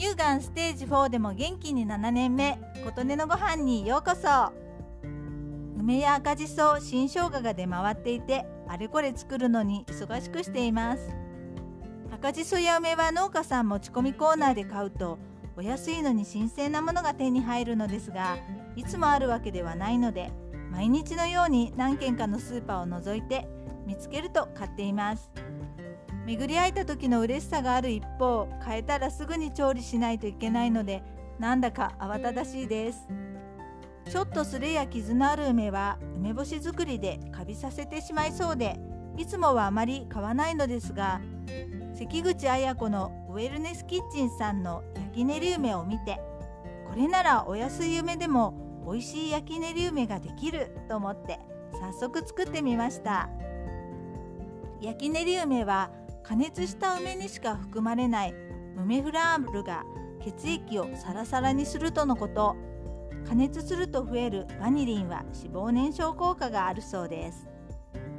乳がんステージ4でも元気に7年目琴音のご飯にようこそ。梅や赤じそ新生姜が出回っていてあれこれ作るのに忙しくしています。赤じそや梅は農家さん持ち込みコーナーで買うとお安いのに新鮮なものが手に入るのですがいつもあるわけではないので毎日のように何軒かのスーパーを除いて見つけると買っています。巡り合えた時の嬉しさがある一方変えたらすぐに調理しないといけないのでなんだか慌ただしいです。ちょっとすれや傷のある梅は梅干し作りでカビさせてしまいそうでいつもはあまり買わないのですが関口綾子のウェルネスキッチンさんの焼き練り梅を見てこれならお安い梅でも美味しい焼き練り梅ができると思って早速作ってみました。焼き練り梅は加熱した梅にしか含まれないムメフラールが血液をサラサラにするとのこと。加熱すると増えるバニリンは脂肪燃焼効果があるそうです。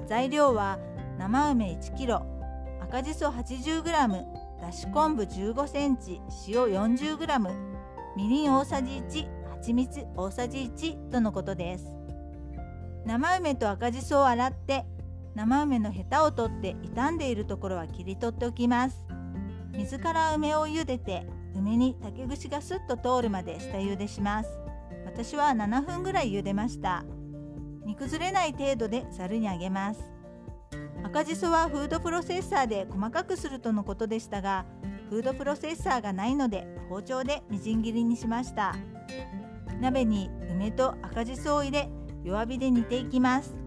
材料は生梅 1kg 赤じそ 80g だし昆布 15cm 塩 40g みりん大さじ1蜂蜜大さじ1とのことです。生梅と赤じそを洗って生梅のヘタを取って傷んでいるところは切り取っておきます。水から梅を茹でて梅に竹串がスッと通るまで下茹でします。私は7分ぐらい茹でました。煮崩れない程度でざるにあげます。赤じそはフードプロセッサーで細かくするとのことでしたがフードプロセッサーがないので包丁でみじん切りにしました。鍋に梅と赤じそを入れ弱火で煮ていきます。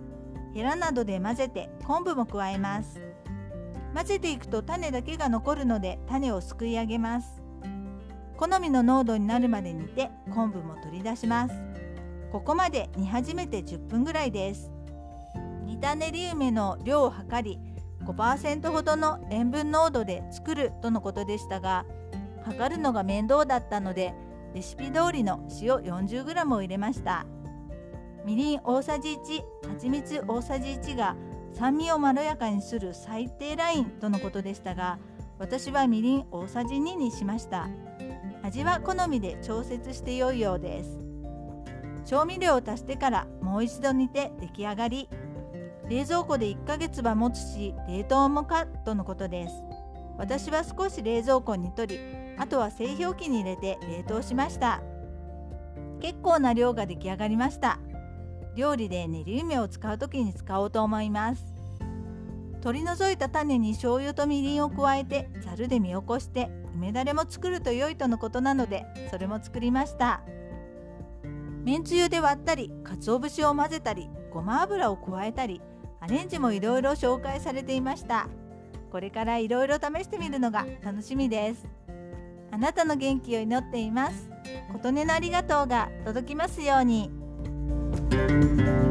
ヘラなどで混ぜて昆布も加えます。混ぜていくと種だけが残るので種をすくい上げます。好みの濃度になるまで煮て昆布も取り出します。ここまで煮始めて10分ぐらいです。煮た練り梅の量を測り5%ほどの塩分濃度で作るとのことでしたが測るのが面倒だったのでレシピ通りの塩 40g を入れました。みりん大さじ1蜂蜜大さじ1が酸味をまろやかにする最低ラインとのことでしたが私はみりん大さじ2にしました。味は好みで調節して良いようです。調味料を足してからもう一度煮て出来上がり。冷蔵庫で1ヶ月は持つし冷凍もかとのことです。私は少し冷蔵庫に取りあとは製氷機に入れて冷凍しました。結構な量が出来上がりました。料理で練り梅を使う時に使おうと思います。取り除いた種に醤油とみりんを加えてざるで見起こして梅だれも作ると良いとのことなのでそれも作りました。めんつゆで割ったり鰹節を混ぜたりごま油を加えたりアレンジもいろいろ紹介されていました。これからいろいろ試してみるのが楽しみです。あなたの元気を祈っています。琴音のありがとうが届きますように。Música